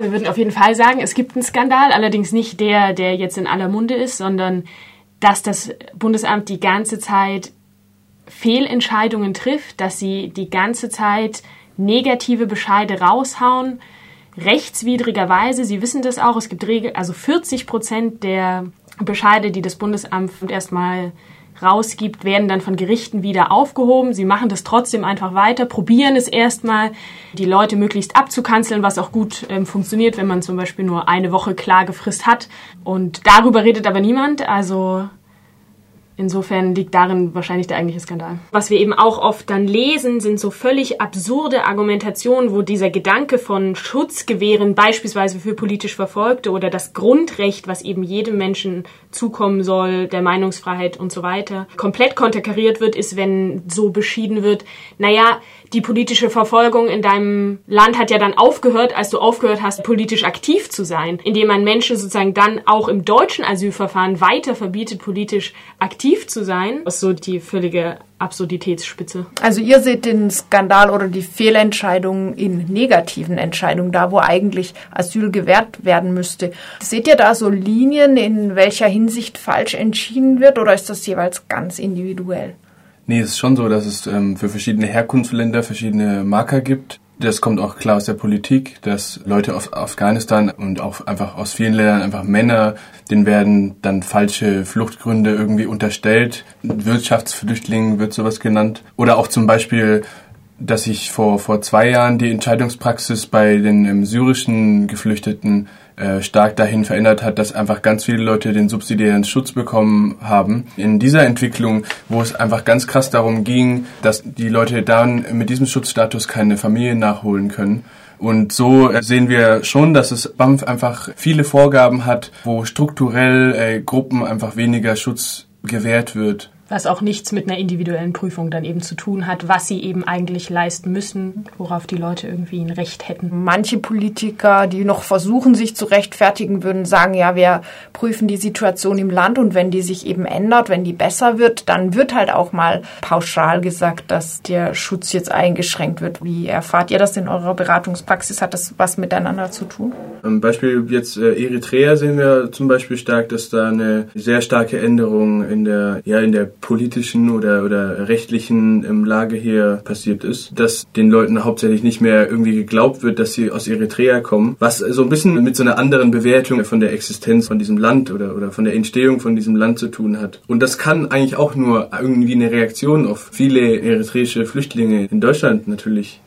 Wir würden auf jeden Fall sagen, es gibt einen Skandal, allerdings nicht der, der jetzt in aller Munde ist, sondern dass das Bundesamt die ganze Zeit Fehlentscheidungen trifft, dass sie die ganze Zeit negative Bescheide raushauen, rechtswidrigerweise. Sie wissen das auch. Es gibt Regel, also 40 Prozent der Bescheide, die das Bundesamt erstmal rausgibt, werden dann von Gerichten wieder aufgehoben. Sie machen das trotzdem einfach weiter, probieren es erstmal, die Leute möglichst abzukanzeln, was auch gut ähm, funktioniert, wenn man zum Beispiel nur eine Woche Klagefrist hat. Und darüber redet aber niemand. Also Insofern liegt darin wahrscheinlich der eigentliche Skandal. Was wir eben auch oft dann lesen, sind so völlig absurde Argumentationen, wo dieser Gedanke von Schutzgewehren beispielsweise für politisch Verfolgte oder das Grundrecht, was eben jedem Menschen zukommen soll, der Meinungsfreiheit und so weiter, komplett konterkariert wird, ist, wenn so beschieden wird, naja, die politische Verfolgung in deinem Land hat ja dann aufgehört, als du aufgehört hast, politisch aktiv zu sein, indem man Menschen sozusagen dann auch im deutschen Asylverfahren weiter verbietet, politisch aktiv zu sein. Das ist so die völlige Absurditätsspitze. Also ihr seht den Skandal oder die Fehlentscheidung in negativen Entscheidungen, da wo eigentlich Asyl gewährt werden müsste. Seht ihr da so Linien, in welcher Hinsicht falsch entschieden wird oder ist das jeweils ganz individuell? Nee, es ist schon so, dass es ähm, für verschiedene Herkunftsländer verschiedene Marker gibt. Das kommt auch klar aus der Politik, dass Leute aus Afghanistan und auch einfach aus vielen Ländern einfach Männer, denen werden dann falsche Fluchtgründe irgendwie unterstellt. Wirtschaftsflüchtlingen wird sowas genannt. Oder auch zum Beispiel dass sich vor, vor zwei Jahren die Entscheidungspraxis bei den ähm, syrischen Geflüchteten äh, stark dahin verändert hat, dass einfach ganz viele Leute den subsidiären Schutz bekommen haben. In dieser Entwicklung, wo es einfach ganz krass darum ging, dass die Leute dann mit diesem Schutzstatus keine Familie nachholen können. Und so sehen wir schon, dass es BAMF einfach viele Vorgaben hat, wo strukturell äh, Gruppen einfach weniger Schutz gewährt wird was auch nichts mit einer individuellen Prüfung dann eben zu tun hat, was sie eben eigentlich leisten müssen, worauf die Leute irgendwie ein Recht hätten. Manche Politiker, die noch versuchen, sich zu rechtfertigen, würden sagen, ja, wir prüfen die Situation im Land und wenn die sich eben ändert, wenn die besser wird, dann wird halt auch mal pauschal gesagt, dass der Schutz jetzt eingeschränkt wird. Wie erfahrt ihr das in eurer Beratungspraxis? Hat das was miteinander zu tun? Am Beispiel jetzt äh, Eritrea sehen wir zum Beispiel stark, dass da eine sehr starke Änderung in der, ja, in der politischen oder, oder rechtlichen ähm, Lage hier passiert ist, dass den Leuten hauptsächlich nicht mehr irgendwie geglaubt wird, dass sie aus Eritrea kommen, was so ein bisschen mit so einer anderen Bewertung von der Existenz von diesem Land oder, oder von der Entstehung von diesem Land zu tun hat. Und das kann eigentlich auch nur irgendwie eine Reaktion auf viele eritreische Flüchtlinge in Deutschland natürlich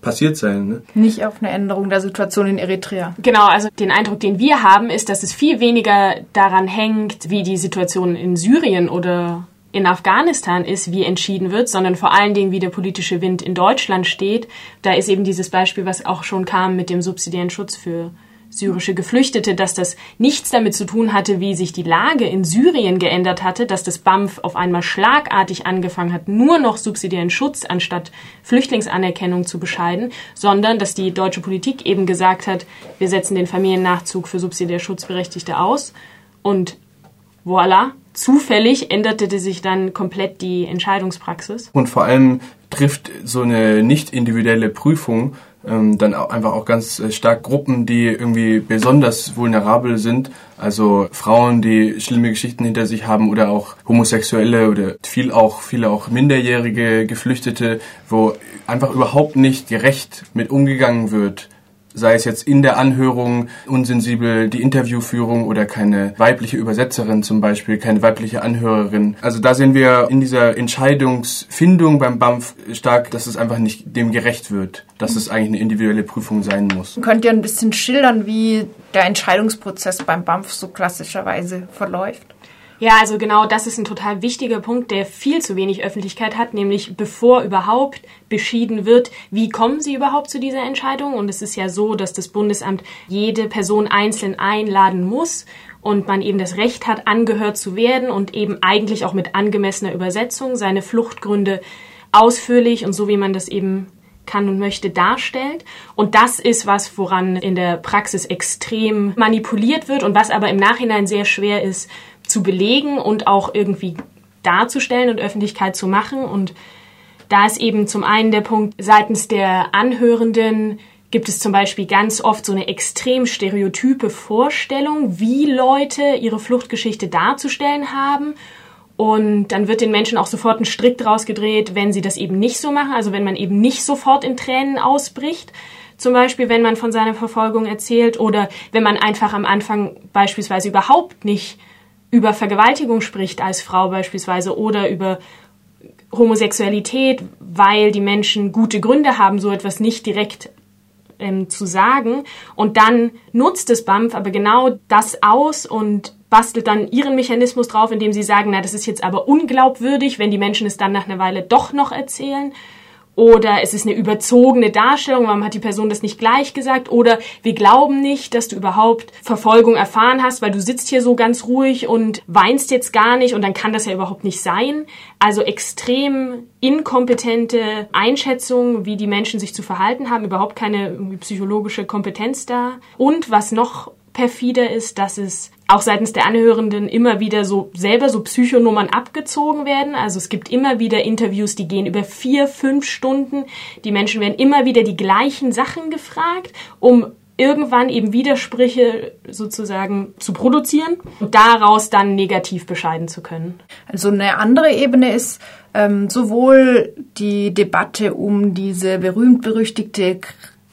passiert sein. Ne? Nicht auf eine Änderung der Situation in Eritrea. Genau, also den Eindruck, den wir haben, ist, dass es viel weniger daran hängt, wie die Situation in Syrien oder in Afghanistan ist, wie entschieden wird, sondern vor allen Dingen, wie der politische Wind in Deutschland steht. Da ist eben dieses Beispiel, was auch schon kam mit dem subsidiären Schutz für syrische Geflüchtete, dass das nichts damit zu tun hatte, wie sich die Lage in Syrien geändert hatte, dass das BAMF auf einmal schlagartig angefangen hat, nur noch subsidiären Schutz anstatt Flüchtlingsanerkennung zu bescheiden, sondern dass die deutsche Politik eben gesagt hat, wir setzen den Familiennachzug für subsidiär Schutzberechtigte aus und voilà, zufällig änderte sich dann komplett die Entscheidungspraxis. Und vor allem trifft so eine nicht individuelle Prüfung ähm, dann auch einfach auch ganz äh, stark Gruppen, die irgendwie besonders vulnerabel sind. Also Frauen, die schlimme Geschichten hinter sich haben oder auch Homosexuelle oder viel auch, viele auch minderjährige Geflüchtete, wo einfach überhaupt nicht gerecht mit umgegangen wird sei es jetzt in der Anhörung unsensibel die Interviewführung oder keine weibliche Übersetzerin zum Beispiel, keine weibliche Anhörerin. Also da sehen wir in dieser Entscheidungsfindung beim BAMF stark, dass es einfach nicht dem gerecht wird, dass es eigentlich eine individuelle Prüfung sein muss. Könnt ihr ein bisschen schildern, wie der Entscheidungsprozess beim BAMF so klassischerweise verläuft? Ja, also genau das ist ein total wichtiger Punkt, der viel zu wenig Öffentlichkeit hat, nämlich bevor überhaupt beschieden wird, wie kommen Sie überhaupt zu dieser Entscheidung? Und es ist ja so, dass das Bundesamt jede Person einzeln einladen muss und man eben das Recht hat, angehört zu werden und eben eigentlich auch mit angemessener Übersetzung seine Fluchtgründe ausführlich und so wie man das eben kann und möchte darstellt. Und das ist was, woran in der Praxis extrem manipuliert wird und was aber im Nachhinein sehr schwer ist zu belegen und auch irgendwie darzustellen und Öffentlichkeit zu machen. Und da ist eben zum einen der Punkt seitens der Anhörenden gibt es zum Beispiel ganz oft so eine extrem stereotype Vorstellung, wie Leute ihre Fluchtgeschichte darzustellen haben. Und dann wird den Menschen auch sofort ein Strick draus gedreht, wenn sie das eben nicht so machen, also wenn man eben nicht sofort in Tränen ausbricht. Zum Beispiel, wenn man von seiner Verfolgung erzählt oder wenn man einfach am Anfang beispielsweise überhaupt nicht über Vergewaltigung spricht als Frau beispielsweise oder über Homosexualität, weil die Menschen gute Gründe haben, so etwas nicht direkt ähm, zu sagen. Und dann nutzt das BAMF aber genau das aus und bastelt dann ihren Mechanismus drauf, indem sie sagen, na, das ist jetzt aber unglaubwürdig, wenn die Menschen es dann nach einer Weile doch noch erzählen oder es ist eine überzogene Darstellung, warum hat die Person das nicht gleich gesagt oder wir glauben nicht, dass du überhaupt Verfolgung erfahren hast, weil du sitzt hier so ganz ruhig und weinst jetzt gar nicht und dann kann das ja überhaupt nicht sein. Also extrem inkompetente Einschätzung, wie die Menschen sich zu verhalten haben, überhaupt keine psychologische Kompetenz da. Und was noch perfider ist, dass es auch seitens der Anhörenden immer wieder so selber so Psychonummern abgezogen werden. Also es gibt immer wieder Interviews, die gehen über vier, fünf Stunden. Die Menschen werden immer wieder die gleichen Sachen gefragt, um irgendwann eben Widersprüche sozusagen zu produzieren und daraus dann negativ bescheiden zu können. Also eine andere Ebene ist ähm, sowohl die Debatte um diese berühmt-berüchtigte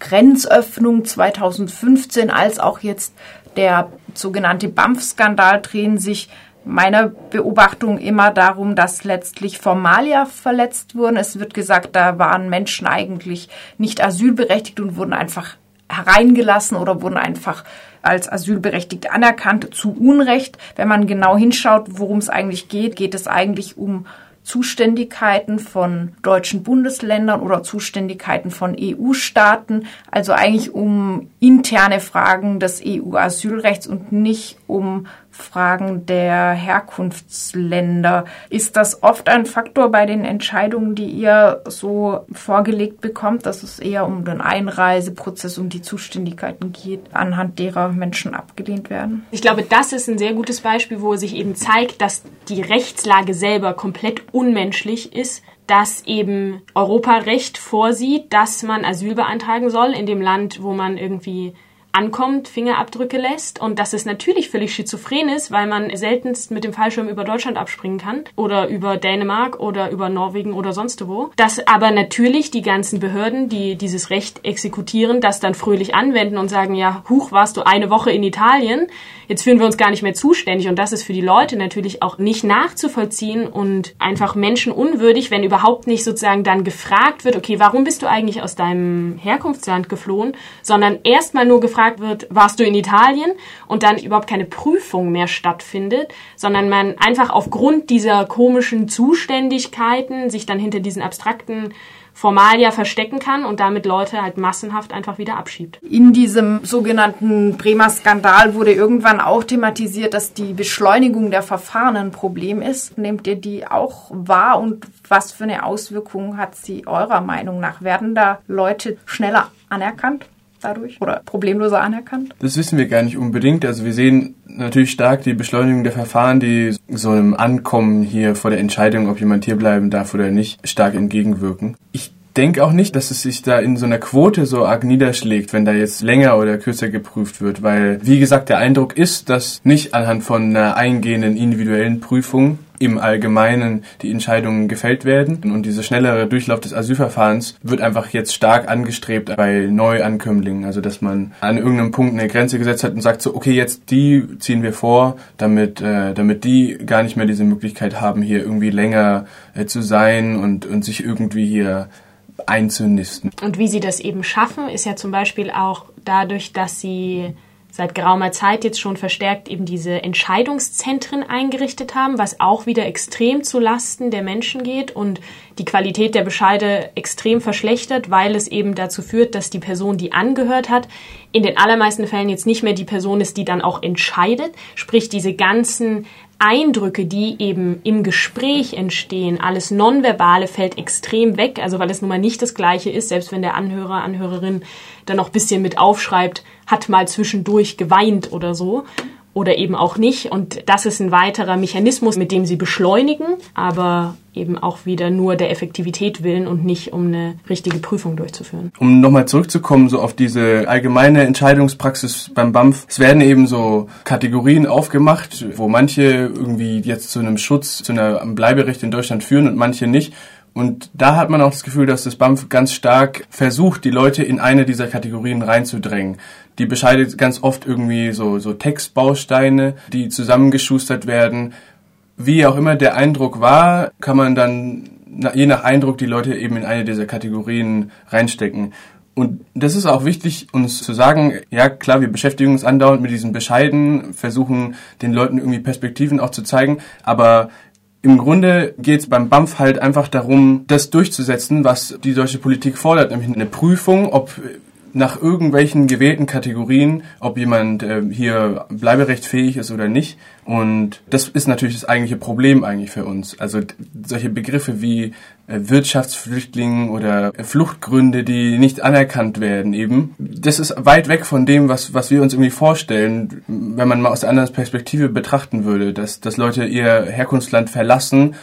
Grenzöffnung 2015 als auch jetzt der sogenannte BAMF-Skandal drehen sich meiner Beobachtung immer darum, dass letztlich Formalia verletzt wurden. Es wird gesagt, da waren Menschen eigentlich nicht asylberechtigt und wurden einfach hereingelassen oder wurden einfach als asylberechtigt anerkannt zu Unrecht. Wenn man genau hinschaut, worum es eigentlich geht, geht es eigentlich um Zuständigkeiten von deutschen Bundesländern oder Zuständigkeiten von EU-Staaten, also eigentlich um interne Fragen des EU-Asylrechts und nicht um Fragen der Herkunftsländer. Ist das oft ein Faktor bei den Entscheidungen, die ihr so vorgelegt bekommt, dass es eher um den Einreiseprozess, um die Zuständigkeiten geht, anhand derer Menschen abgelehnt werden? Ich glaube, das ist ein sehr gutes Beispiel, wo sich eben zeigt, dass die Rechtslage selber komplett unmenschlich ist dass eben Europarecht vorsieht, dass man Asyl beantragen soll in dem Land, wo man irgendwie ankommt, Fingerabdrücke lässt und dass es natürlich völlig schizophren ist, weil man seltenst mit dem Fallschirm über Deutschland abspringen kann oder über Dänemark oder über Norwegen oder sonst wo. Dass aber natürlich die ganzen Behörden, die dieses Recht exekutieren, das dann fröhlich anwenden und sagen, ja, huch, warst du eine Woche in Italien, jetzt fühlen wir uns gar nicht mehr zuständig und das ist für die Leute natürlich auch nicht nachzuvollziehen und einfach menschenunwürdig, wenn überhaupt nicht sozusagen dann gefragt wird, okay, warum bist du eigentlich aus deinem Herkunftsland geflohen, sondern erstmal nur gefragt, gefragt wird, warst du in Italien? Und dann überhaupt keine Prüfung mehr stattfindet, sondern man einfach aufgrund dieser komischen Zuständigkeiten sich dann hinter diesen abstrakten Formalia verstecken kann und damit Leute halt massenhaft einfach wieder abschiebt. In diesem sogenannten Bremer Skandal wurde irgendwann auch thematisiert, dass die Beschleunigung der Verfahren ein Problem ist. Nehmt ihr die auch wahr und was für eine Auswirkung hat sie eurer Meinung nach? Werden da Leute schneller anerkannt? Dadurch oder problemloser anerkannt? Das wissen wir gar nicht unbedingt. Also wir sehen natürlich stark die Beschleunigung der Verfahren, die so einem Ankommen hier vor der Entscheidung, ob jemand hier bleiben darf oder nicht, stark entgegenwirken. Ich denke auch nicht, dass es sich da in so einer Quote so arg niederschlägt, wenn da jetzt länger oder kürzer geprüft wird, weil, wie gesagt, der Eindruck ist, dass nicht anhand von einer eingehenden individuellen Prüfung im Allgemeinen die Entscheidungen gefällt werden. Und dieser schnellere Durchlauf des Asylverfahrens wird einfach jetzt stark angestrebt bei Neuankömmlingen. Also dass man an irgendeinem Punkt eine Grenze gesetzt hat und sagt so, okay, jetzt die ziehen wir vor, damit, äh, damit die gar nicht mehr diese Möglichkeit haben, hier irgendwie länger äh, zu sein und, und sich irgendwie hier einzunisten. Und wie sie das eben schaffen, ist ja zum Beispiel auch dadurch, dass sie seit geraumer Zeit jetzt schon verstärkt eben diese Entscheidungszentren eingerichtet haben, was auch wieder extrem zu Lasten der Menschen geht und die Qualität der Bescheide extrem verschlechtert, weil es eben dazu führt, dass die Person, die angehört hat, in den allermeisten Fällen jetzt nicht mehr die Person ist, die dann auch entscheidet, sprich diese ganzen Eindrücke, die eben im Gespräch entstehen, alles Nonverbale fällt extrem weg, also weil es nun mal nicht das Gleiche ist, selbst wenn der Anhörer, Anhörerin dann noch bisschen mit aufschreibt, hat mal zwischendurch geweint oder so. Oder eben auch nicht. Und das ist ein weiterer Mechanismus, mit dem sie beschleunigen, aber eben auch wieder nur der Effektivität willen und nicht um eine richtige Prüfung durchzuführen. Um nochmal zurückzukommen, so auf diese allgemeine Entscheidungspraxis beim BAMF. Es werden eben so Kategorien aufgemacht, wo manche irgendwie jetzt zu einem Schutz, zu einem Bleiberecht in Deutschland führen und manche nicht. Und da hat man auch das Gefühl, dass das BAMF ganz stark versucht, die Leute in eine dieser Kategorien reinzudrängen. Die bescheidet ganz oft irgendwie so, so Textbausteine, die zusammengeschustert werden. Wie auch immer der Eindruck war, kann man dann je nach Eindruck die Leute eben in eine dieser Kategorien reinstecken. Und das ist auch wichtig, uns zu sagen, ja klar, wir beschäftigen uns andauernd mit diesen Bescheiden, versuchen den Leuten irgendwie Perspektiven auch zu zeigen, aber im Grunde geht es beim BAMF halt einfach darum, das durchzusetzen, was die deutsche Politik fordert, nämlich eine Prüfung, ob nach irgendwelchen gewählten Kategorien, ob jemand äh, hier bleiberechtfähig ist oder nicht. Und das ist natürlich das eigentliche Problem eigentlich für uns. Also solche Begriffe wie äh, Wirtschaftsflüchtling oder Fluchtgründe, die nicht anerkannt werden eben. Das ist weit weg von dem, was, was wir uns irgendwie vorstellen, wenn man mal aus einer anderen Perspektive betrachten würde, dass, dass Leute ihr Herkunftsland verlassen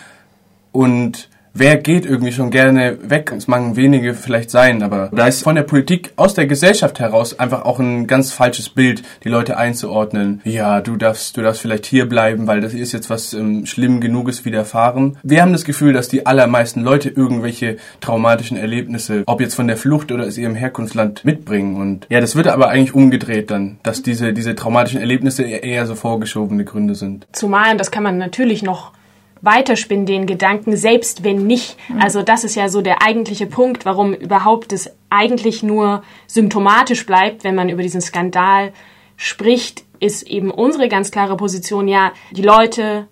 und wer geht irgendwie schon gerne weg? Es mag wenige vielleicht sein, aber da ist von der Politik aus der Gesellschaft heraus einfach auch ein ganz falsches Bild, die Leute einzuordnen. Ja, du darfst, du darfst vielleicht hier bleiben, weil das ist jetzt was ähm, schlimm genuges widerfahren. Wir haben das Gefühl, dass die allermeisten Leute irgendwelche traumatischen Erlebnisse, ob jetzt von der Flucht oder aus ihrem Herkunftsland mitbringen. Und ja, das wird aber eigentlich umgedreht dann, dass diese, diese traumatischen Erlebnisse eher so vorgeschobene Gründe sind. Zumal, das kann man natürlich noch weiterspinnen, den Gedanken, selbst wenn nicht. Mhm. Also das ist ja so der eigentliche Punkt, warum überhaupt es eigentlich nur symptomatisch bleibt, wenn man über diesen Skandal spricht, ist eben unsere ganz klare Position, ja, die Leute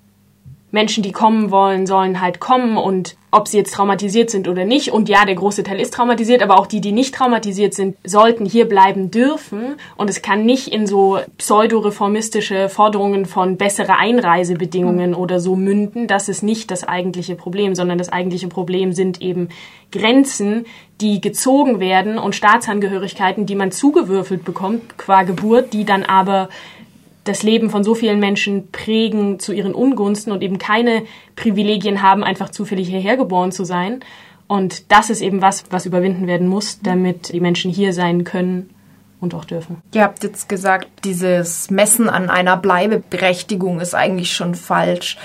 Menschen, die kommen wollen, sollen halt kommen und ob sie jetzt traumatisiert sind oder nicht. Und ja, der große Teil ist traumatisiert, aber auch die, die nicht traumatisiert sind, sollten hier bleiben dürfen. Und es kann nicht in so pseudo-reformistische Forderungen von bessere Einreisebedingungen mhm. oder so münden. Das ist nicht das eigentliche Problem, sondern das eigentliche Problem sind eben Grenzen, die gezogen werden und Staatsangehörigkeiten, die man zugewürfelt bekommt qua Geburt, die dann aber das Leben von so vielen Menschen prägen zu ihren Ungunsten und eben keine Privilegien haben, einfach zufällig hierher geboren zu sein. Und das ist eben was, was überwinden werden muss, damit die Menschen hier sein können und auch dürfen. Ihr habt jetzt gesagt, dieses Messen an einer Bleibeberechtigung ist eigentlich schon falsch.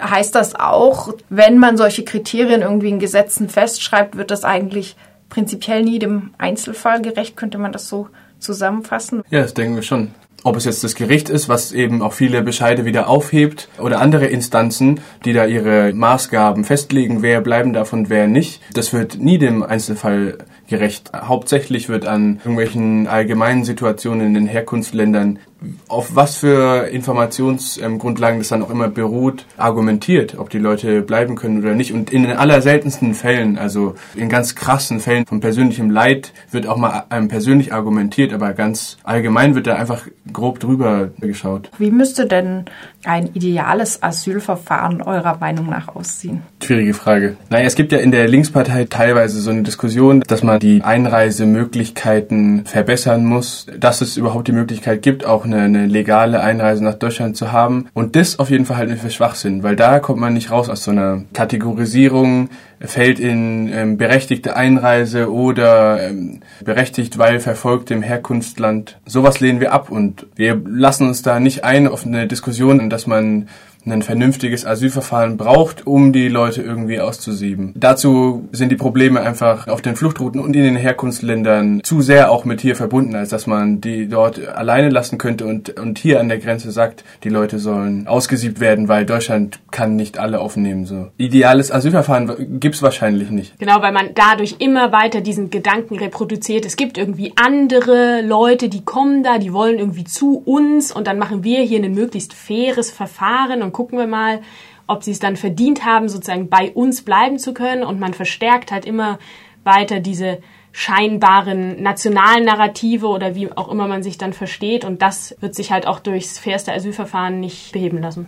Heißt das auch, wenn man solche Kriterien irgendwie in Gesetzen festschreibt, wird das eigentlich prinzipiell nie dem Einzelfall gerecht? Könnte man das so zusammenfassen? Ja, das denken wir schon ob es jetzt das Gericht ist, was eben auch viele Bescheide wieder aufhebt, oder andere Instanzen, die da ihre Maßgaben festlegen, wer bleiben darf und wer nicht. Das wird nie dem Einzelfall gerecht. Hauptsächlich wird an irgendwelchen allgemeinen Situationen in den Herkunftsländern auf was für Informationsgrundlagen das dann auch immer beruht, argumentiert, ob die Leute bleiben können oder nicht. Und in den allerseltensten Fällen, also in ganz krassen Fällen von persönlichem Leid, wird auch mal ähm, persönlich argumentiert, aber ganz allgemein wird da einfach grob drüber geschaut. Wie müsste denn ein ideales Asylverfahren eurer Meinung nach aussehen? Schwierige Frage. Naja, es gibt ja in der Linkspartei teilweise so eine Diskussion, dass man die Einreisemöglichkeiten verbessern muss, dass es überhaupt die Möglichkeit gibt, auch eine, eine legale Einreise nach Deutschland zu haben. Und das auf jeden Fall halt für Schwachsinn, weil da kommt man nicht raus aus so einer Kategorisierung, fällt in ähm, berechtigte Einreise oder ähm, berechtigt, weil verfolgt im Herkunftsland. Sowas lehnen wir ab und wir lassen uns da nicht ein auf eine Diskussion, dass man ein vernünftiges Asylverfahren braucht, um die Leute irgendwie auszusieben. Dazu sind die Probleme einfach auf den Fluchtrouten und in den Herkunftsländern zu sehr auch mit hier verbunden, als dass man die dort alleine lassen könnte und, und hier an der Grenze sagt, die Leute sollen ausgesiebt werden, weil Deutschland kann nicht alle aufnehmen. So. Ideales Asylverfahren gibt's wahrscheinlich nicht. Genau, weil man dadurch immer weiter diesen Gedanken reproduziert. Es gibt irgendwie andere Leute, die kommen da, die wollen irgendwie zu uns und dann machen wir hier ein möglichst faires Verfahren und gucken wir mal, ob sie es dann verdient haben, sozusagen bei uns bleiben zu können. Und man verstärkt halt immer weiter diese scheinbaren nationalen Narrative oder wie auch immer man sich dann versteht. Und das wird sich halt auch durchs fairste Asylverfahren nicht beheben lassen.